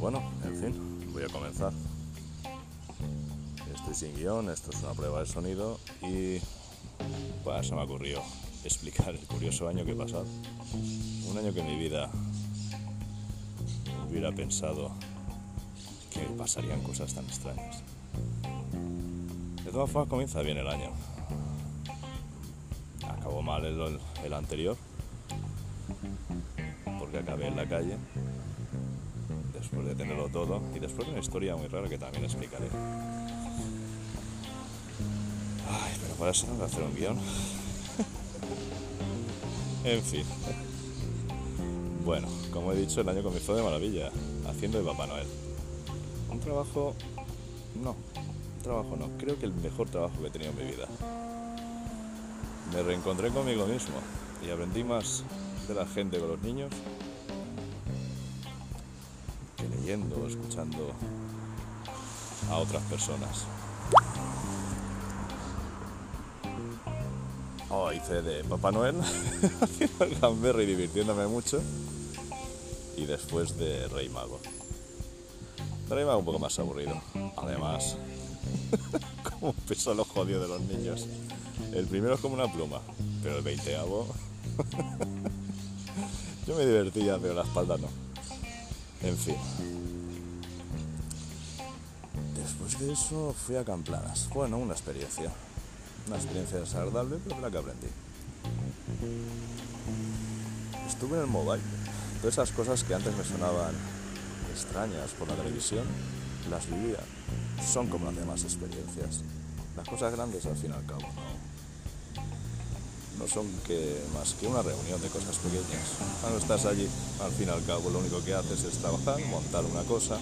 bueno, en fin, voy a comenzar. Estoy sin guion, esto es una prueba de sonido y pues, se me ocurrió explicar el curioso año que he pasado. Un año que en mi vida hubiera pensado que pasarían cosas tan extrañas. De todas formas, comienza bien el año. Acabó mal el, el anterior, porque acabé en la calle después de tenerlo todo, y después de una historia muy rara que también explicaré. Ay, pero para eso tengo que hacer un guion. en fin. Bueno, como he dicho, el año comenzó de maravilla, haciendo de Papá Noel. Un trabajo... No, un trabajo no, creo que el mejor trabajo que he tenido en mi vida. Me reencontré conmigo mismo y aprendí más de la gente con los niños escuchando a otras personas. Oh, hice de Papá Noel haciendo el gamberro y divirtiéndome mucho. Y después de Rey Mago. Rey Mago un poco más aburrido. Además, como peso los jodidos de los niños. El primero es como una pluma, pero el veinteavo. Yo me divertía, pero la espalda no. En fin. Después de eso fui a Camplanas. Bueno, una experiencia. Una experiencia desagradable, pero la que aprendí. Estuve en el mobile. Todas esas cosas que antes me sonaban extrañas por la televisión, las vivía. Son como las demás experiencias. Las cosas grandes al fin y al cabo no, no son que más que una reunión de cosas pequeñas. Cuando estás allí, al fin y al cabo lo único que haces es trabajar, montar una cosa.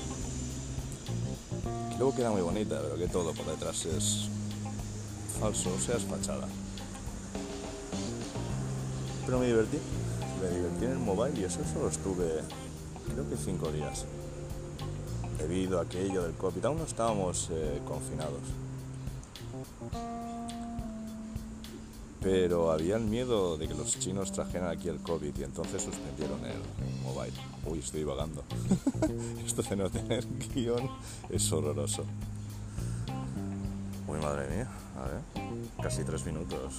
Luego queda muy bonita, pero que todo por detrás es falso, o sea, es fachada. Pero me divertí. Me divertí en el mobile y eso solo estuve, creo que cinco días. Debido a aquello del COVID, aún no estábamos eh, confinados. Pero había el miedo de que los chinos trajeran aquí el COVID y entonces suspendieron el mobile. Uy, estoy vagando. Esto de no tener guion es horroroso. Uy, madre mía. A ver. Casi tres minutos.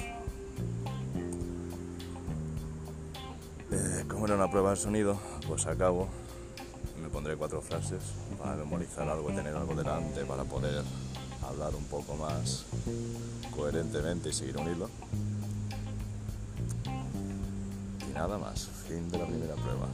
Eh, como era una prueba de sonido, pues acabo. Me pondré cuatro frases para memorizar algo, tener algo delante, para poder hablar un poco más coherentemente y seguir un hilo. Nada más, fin de la primera prueba.